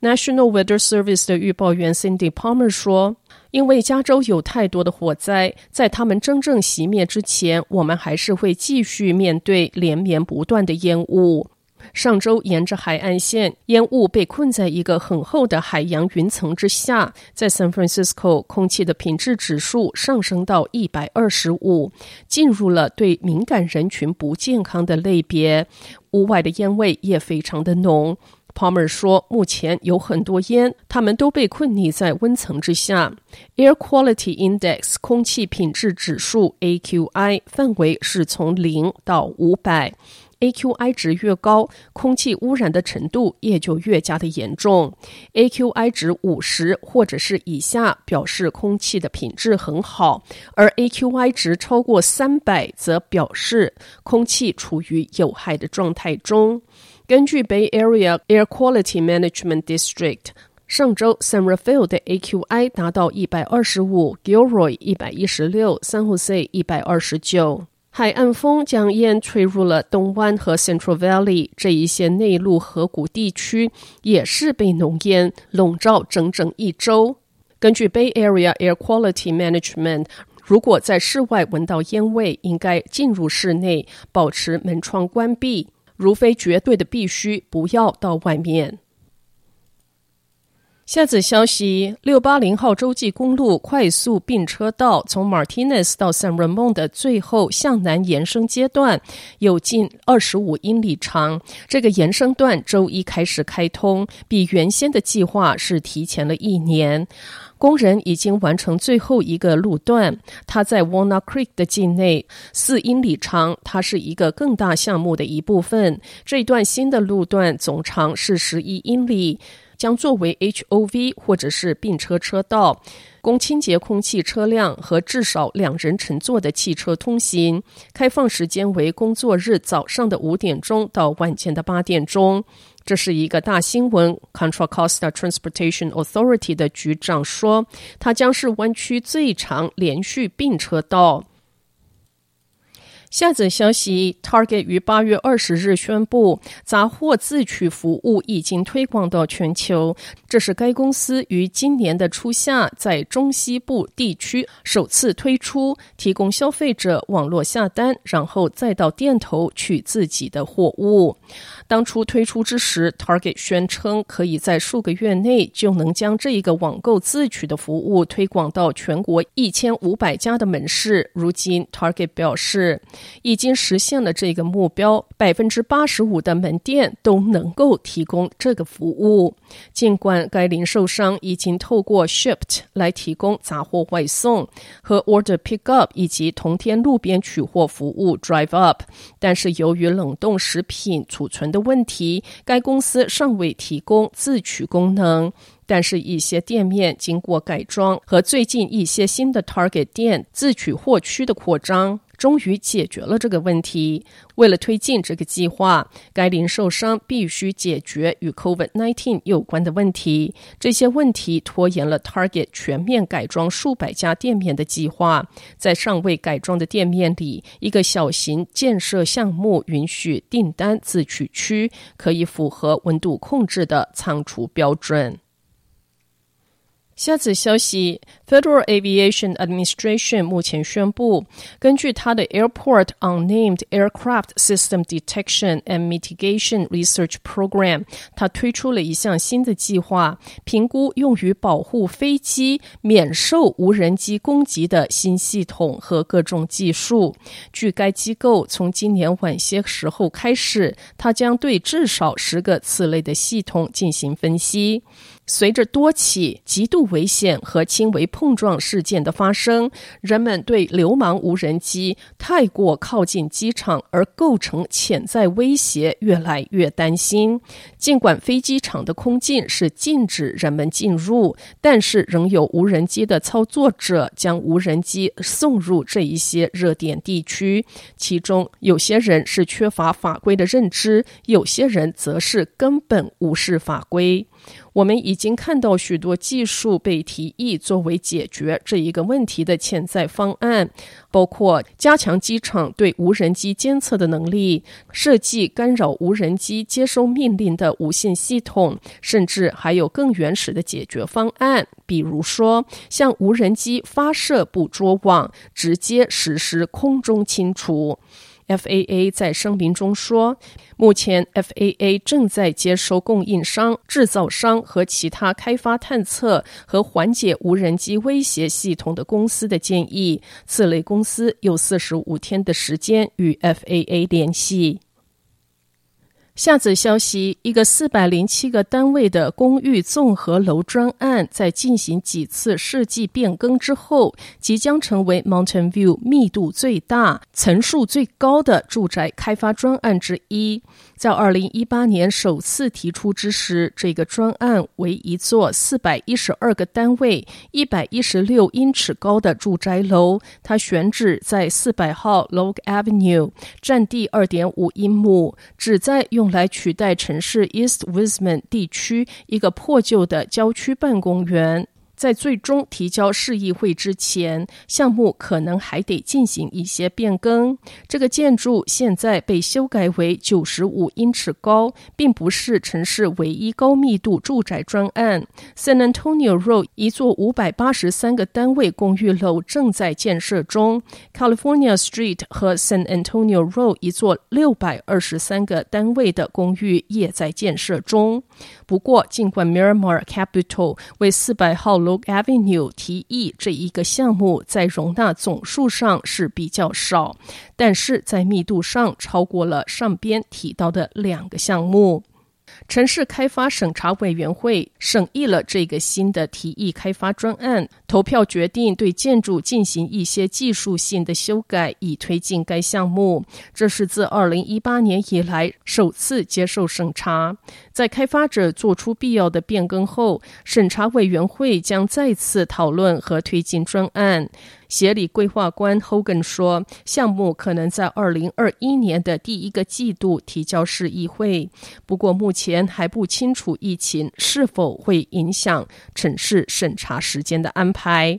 National Weather Service 的预报员 Cindy Palmer 说：“因为加州有太多的火灾，在它们真正熄灭之前，我们还是会继续面对连绵不断的烟雾。”上周，沿着海岸线，烟雾被困在一个很厚的海洋云层之下。在 San Francisco，空气的品质指数上升到一百二十五，进入了对敏感人群不健康的类别。屋外的烟味也非常的浓。Palmer 说，目前有很多烟，它们都被困匿在温层之下。Air Quality Index 空气品质指数 AQI 范围是从零到五百。AQI 值越高，空气污染的程度也就越加的严重。AQI 值五十或者是以下，表示空气的品质很好；而 AQI 值超过三百，则表示空气处于有害的状态中。根据 Bay Area Air Quality Management District，上周 San Rafael 的 AQI 达到一百二十五，Gilroy 一百一十六，San Jose 一百二十九。海岸风将烟吹入了东湾和 Central Valley 这一些内陆河谷地区，也是被浓烟笼罩整整一周。根据 Bay Area Air Quality Management，如果在室外闻到烟味，应该进入室内，保持门窗关闭，如非绝对的必须，不要到外面。下子消息：六八零号洲际公路快速并车道从 Martinez 到 San Ramon 的最后向南延伸阶段有近二十五英里长。这个延伸段周一开始开通，比原先的计划是提前了一年。工人已经完成最后一个路段，它在 Walnut Creek 的境内，四英里长。它是一个更大项目的一部分。这段新的路段总长是十一英里。将作为 HOV 或者是并车车道，供清洁空气车辆和至少两人乘坐的汽车通行。开放时间为工作日早上的五点钟到晚间的八点钟。这是一个大新闻。Contra Costa Transportation Authority 的局长说，它将是湾区最长连续并车道。下则消息：Target 于八月二十日宣布，杂货自取服务已经推广到全球。这是该公司于今年的初夏在中西部地区首次推出，提供消费者网络下单，然后再到店头取自己的货物。当初推出之时，Target 宣称可以在数个月内就能将这一个网购自取的服务推广到全国一千五百家的门市。如今，Target 表示。已经实现了这个目标，百分之八十五的门店都能够提供这个服务。尽管该零售商已经透过 Shipt 来提供杂货外送和 Order Pickup 以及同天路边取货服务 Drive Up，但是由于冷冻食品储存的问题，该公司尚未提供自取功能。但是，一些店面经过改装和最近一些新的 Target 店自取货区的扩张。终于解决了这个问题。为了推进这个计划，该零售商必须解决与 COVID-19 有关的问题。这些问题拖延了 Target 全面改装数百家店面的计划。在尚未改装的店面里，一个小型建设项目允许订单自取区可以符合温度控制的仓储标准。下次消息，Federal Aviation Administration 目前宣布，根据它的 Airport Unnamed Aircraft System Detection and Mitigation Research Program，它推出了一项新的计划，评估用于保护飞机免受无人机攻击的新系统和各种技术。据该机构从今年晚些时候开始，它将对至少十个此类的系统进行分析。随着多起极度危险和轻微破碰撞事件的发生，人们对流氓无人机太过靠近机场而构成潜在威胁越来越担心。尽管飞机场的空禁是禁止人们进入，但是仍有无人机的操作者将无人机送入这一些热点地区，其中有些人是缺乏法规的认知，有些人则是根本无视法规。我们已经看到许多技术被提议作为解决这一个问题的潜在方案，包括加强机场对无人机监测的能力、设计干扰无人机接收命令的无线系统，甚至还有更原始的解决方案，比如说向无人机发射捕捉网，直接实施空中清除。FAA 在声明中说，目前 FAA 正在接收供应商、制造商和其他开发探测和缓解无人机威胁系统的公司的建议。此类公司有四十五天的时间与 FAA 联系。下则消息：一个四百零七个单位的公寓综合楼专案，在进行几次设计变更之后，即将成为 Mountain View 密度最大、层数最高的住宅开发专案之一。在二零一八年首次提出之时，这个专案为一座四百一十二个单位、一百一十六英尺高的住宅楼。它选址在四百号 Log Avenue，占地二点五英亩，旨在用。来取代城市 East Wisman 地区一个破旧的郊区办公园。在最终提交市议会之前，项目可能还得进行一些变更。这个建筑现在被修改为九十五英尺高，并不是城市唯一高密度住宅专案。San Antonio Road 一座五百八十三个单位公寓楼正在建设中，California Street 和 San Antonio Road 一座六百二十三个单位的公寓也在建设中。不过，尽管 Miramar Capital 为四百号楼 Log Avenue 提议这一个项目在容纳总数上是比较少，但是在密度上超过了上边提到的两个项目。城市开发审查委员会审议了这个新的提议开发专案，投票决定对建筑进行一些技术性的修改，以推进该项目。这是自二零一八年以来首次接受审查。在开发者做出必要的变更后，审查委员会将再次讨论和推进专案。协理规划官 Hogan 说，项目可能在二零二一年的第一个季度提交市议会，不过目前还不清楚疫情是否会影响城市审查时间的安排。